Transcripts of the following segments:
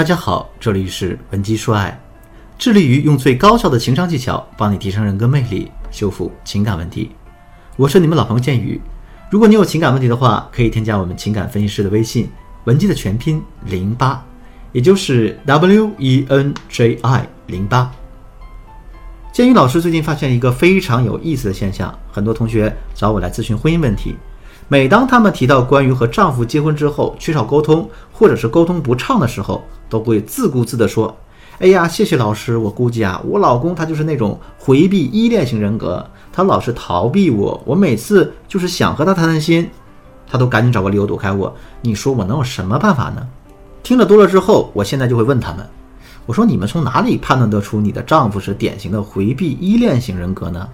大家好，这里是文姬说爱，致力于用最高效的情商技巧帮你提升人格魅力，修复情感问题。我是你们老朋友剑宇。如果你有情感问题的话，可以添加我们情感分析师的微信文姬的全拼零八，也就是 W E N J I 零八。剑宇老师最近发现一个非常有意思的现象，很多同学找我来咨询婚姻问题。每当他们提到关于和丈夫结婚之后缺少沟通，或者是沟通不畅的时候，都会自顾自地说：“哎呀，谢谢老师，我估计啊，我老公他就是那种回避依恋型人格，他老是逃避我，我每次就是想和他谈谈心，他都赶紧找个理由躲开我。你说我能有什么办法呢？”听了多了之后，我现在就会问他们：“我说你们从哪里判断得出你的丈夫是典型的回避依恋型人格呢？”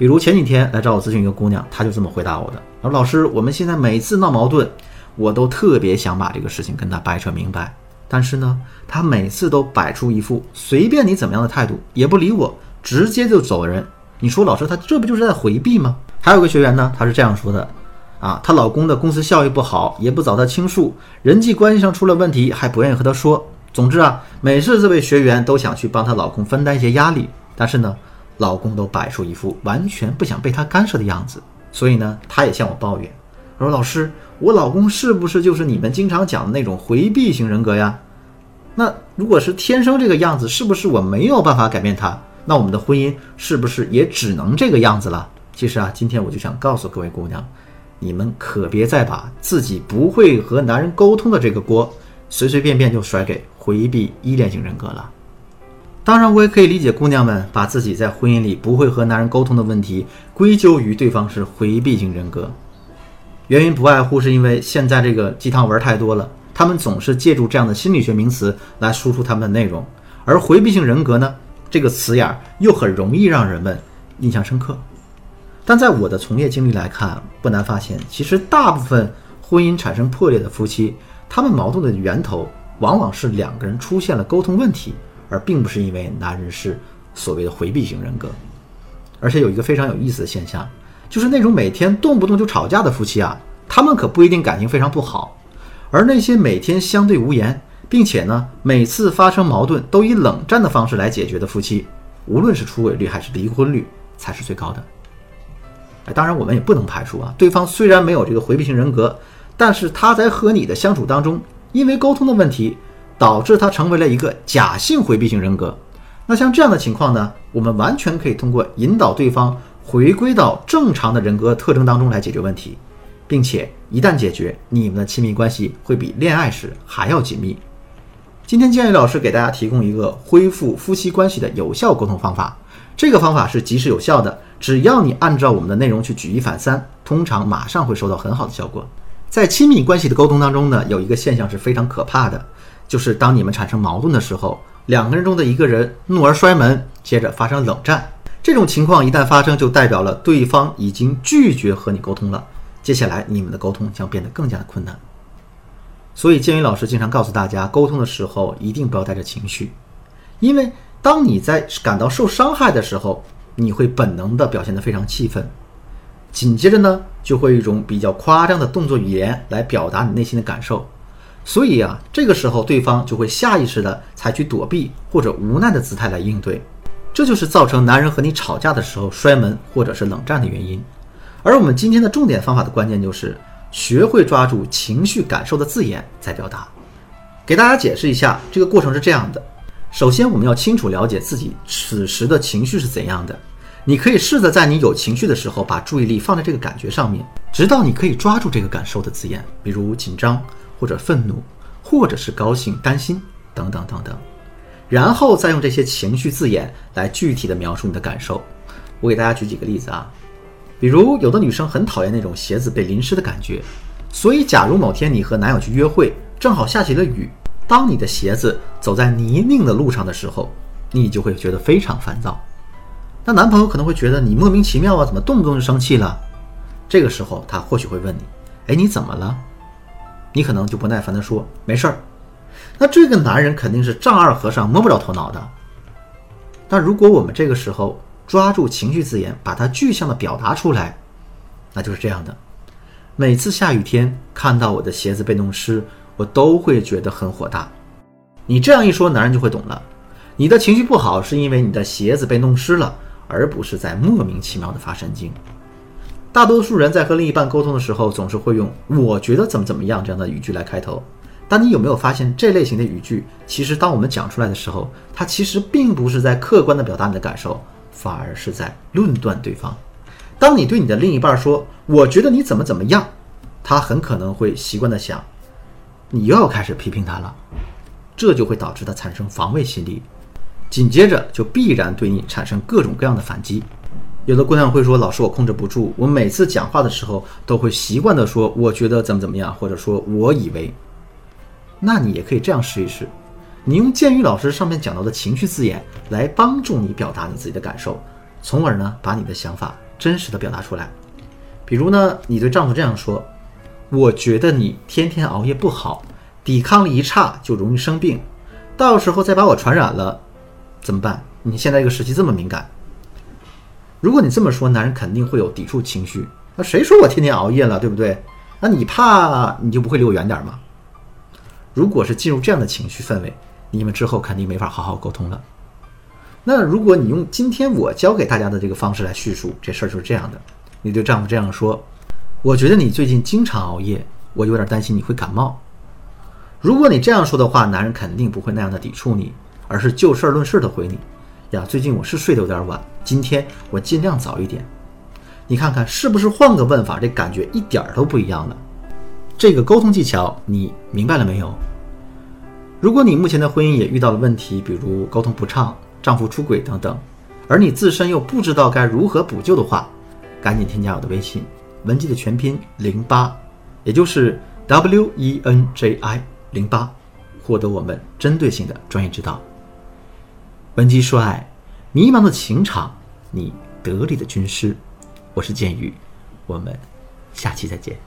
比如前几天来找我咨询一个姑娘，她就这么回答我的：“说老师，我们现在每次闹矛盾，我都特别想把这个事情跟她掰扯明白，但是呢，她每次都摆出一副随便你怎么样的态度，也不理我，直接就走人。你说老师，她这不就是在回避吗？”还有个学员呢，她是这样说的：“啊，她老公的公司效益不好，也不找她倾诉，人际关系上出了问题，还不愿意和她说。总之啊，每次这位学员都想去帮她老公分担一些压力，但是呢。”老公都摆出一副完全不想被他干涉的样子，所以呢，他也向我抱怨，说：“老师，我老公是不是就是你们经常讲的那种回避型人格呀？那如果是天生这个样子，是不是我没有办法改变他？那我们的婚姻是不是也只能这个样子了？”其实啊，今天我就想告诉各位姑娘，你们可别再把自己不会和男人沟通的这个锅，随随便便就甩给回避依恋型人格了。当然，我也可以理解姑娘们把自己在婚姻里不会和男人沟通的问题归咎于对方是回避型人格，原因不外乎是因为现在这个鸡汤文太多了，他们总是借助这样的心理学名词来输出他们的内容，而回避型人格呢，这个词眼又很容易让人们印象深刻。但在我的从业经历来看，不难发现，其实大部分婚姻产生破裂的夫妻，他们矛盾的源头往往是两个人出现了沟通问题。而并不是因为男人是所谓的回避型人格，而且有一个非常有意思的现象，就是那种每天动不动就吵架的夫妻啊，他们可不一定感情非常不好，而那些每天相对无言，并且呢每次发生矛盾都以冷战的方式来解决的夫妻，无论是出轨率还是离婚率才是最高的。哎，当然我们也不能排除啊，对方虽然没有这个回避型人格，但是他在和你的相处当中，因为沟通的问题。导致他成为了一个假性回避型人格。那像这样的情况呢，我们完全可以通过引导对方回归到正常的人格特征当中来解决问题，并且一旦解决，你们的亲密关系会比恋爱时还要紧密。今天建议老师给大家提供一个恢复夫妻关系的有效沟通方法，这个方法是及时有效的，只要你按照我们的内容去举一反三，通常马上会收到很好的效果。在亲密关系的沟通当中呢，有一个现象是非常可怕的。就是当你们产生矛盾的时候，两个人中的一个人怒而摔门，接着发生冷战。这种情况一旦发生，就代表了对方已经拒绝和你沟通了。接下来你们的沟通将变得更加的困难。所以建宇老师经常告诉大家，沟通的时候一定不要带着情绪，因为当你在感到受伤害的时候，你会本能的表现得非常气愤，紧接着呢，就会一种比较夸张的动作语言来表达你内心的感受。所以啊，这个时候对方就会下意识的采取躲避或者无奈的姿态来应对，这就是造成男人和你吵架的时候摔门或者是冷战的原因。而我们今天的重点方法的关键就是学会抓住情绪感受的字眼再表达。给大家解释一下，这个过程是这样的：首先，我们要清楚了解自己此时的情绪是怎样的。你可以试着在你有情绪的时候，把注意力放在这个感觉上面，直到你可以抓住这个感受的字眼，比如紧张。或者愤怒，或者是高兴、担心等等等等，然后再用这些情绪字眼来具体的描述你的感受。我给大家举几个例子啊，比如有的女生很讨厌那种鞋子被淋湿的感觉，所以假如某天你和男友去约会，正好下起了雨，当你的鞋子走在泥泞的路上的时候，你就会觉得非常烦躁。那男朋友可能会觉得你莫名其妙啊，怎么动不动就生气了？这个时候他或许会问你，哎，你怎么了？你可能就不耐烦地说：“没事儿。”那这个男人肯定是丈二和尚摸不着头脑的。但如果我们这个时候抓住情绪字眼，把它具象的表达出来，那就是这样的：每次下雨天看到我的鞋子被弄湿，我都会觉得很火大。你这样一说，男人就会懂了。你的情绪不好，是因为你的鞋子被弄湿了，而不是在莫名其妙的发神经。大多数人在和另一半沟通的时候，总是会用“我觉得怎么怎么样”这样的语句来开头。但你有没有发现，这类型的语句，其实当我们讲出来的时候，它其实并不是在客观的表达你的感受，反而是在论断对方。当你对你的另一半说“我觉得你怎么怎么样”，他很可能会习惯的想，你又要开始批评他了，这就会导致他产生防卫心理，紧接着就必然对你产生各种各样的反击。有的姑娘会说：“老师，我控制不住，我每次讲话的时候都会习惯的说，我觉得怎么怎么样，或者说我以为。”那你也可以这样试一试，你用建宇老师上面讲到的情绪字眼来帮助你表达你自己的感受，从而呢把你的想法真实的表达出来。比如呢，你对丈夫这样说：“我觉得你天天熬夜不好，抵抗力一差就容易生病，到时候再把我传染了，怎么办？你现在这个时期这么敏感。”如果你这么说，男人肯定会有抵触情绪。那谁说我天天熬夜了，对不对？那你怕你就不会离我远点吗？如果是进入这样的情绪氛围，你们之后肯定没法好好沟通了。那如果你用今天我教给大家的这个方式来叙述这事儿，就是这样的：你对丈夫这样说，我觉得你最近经常熬夜，我有点担心你会感冒。如果你这样说的话，男人肯定不会那样的抵触你，而是就事论事的回你。呀，最近我是睡得有点晚，今天我尽量早一点。你看看是不是换个问法，这感觉一点都不一样了。这个沟通技巧你明白了没有？如果你目前的婚姻也遇到了问题，比如沟通不畅、丈夫出轨等等，而你自身又不知道该如何补救的话，赶紧添加我的微信文姬的全拼零八，也就是 W E N J I 零八，获得我们针对性的专业指导。文姬说爱，迷茫的情场，你得力的军师。我是剑宇，我们下期再见。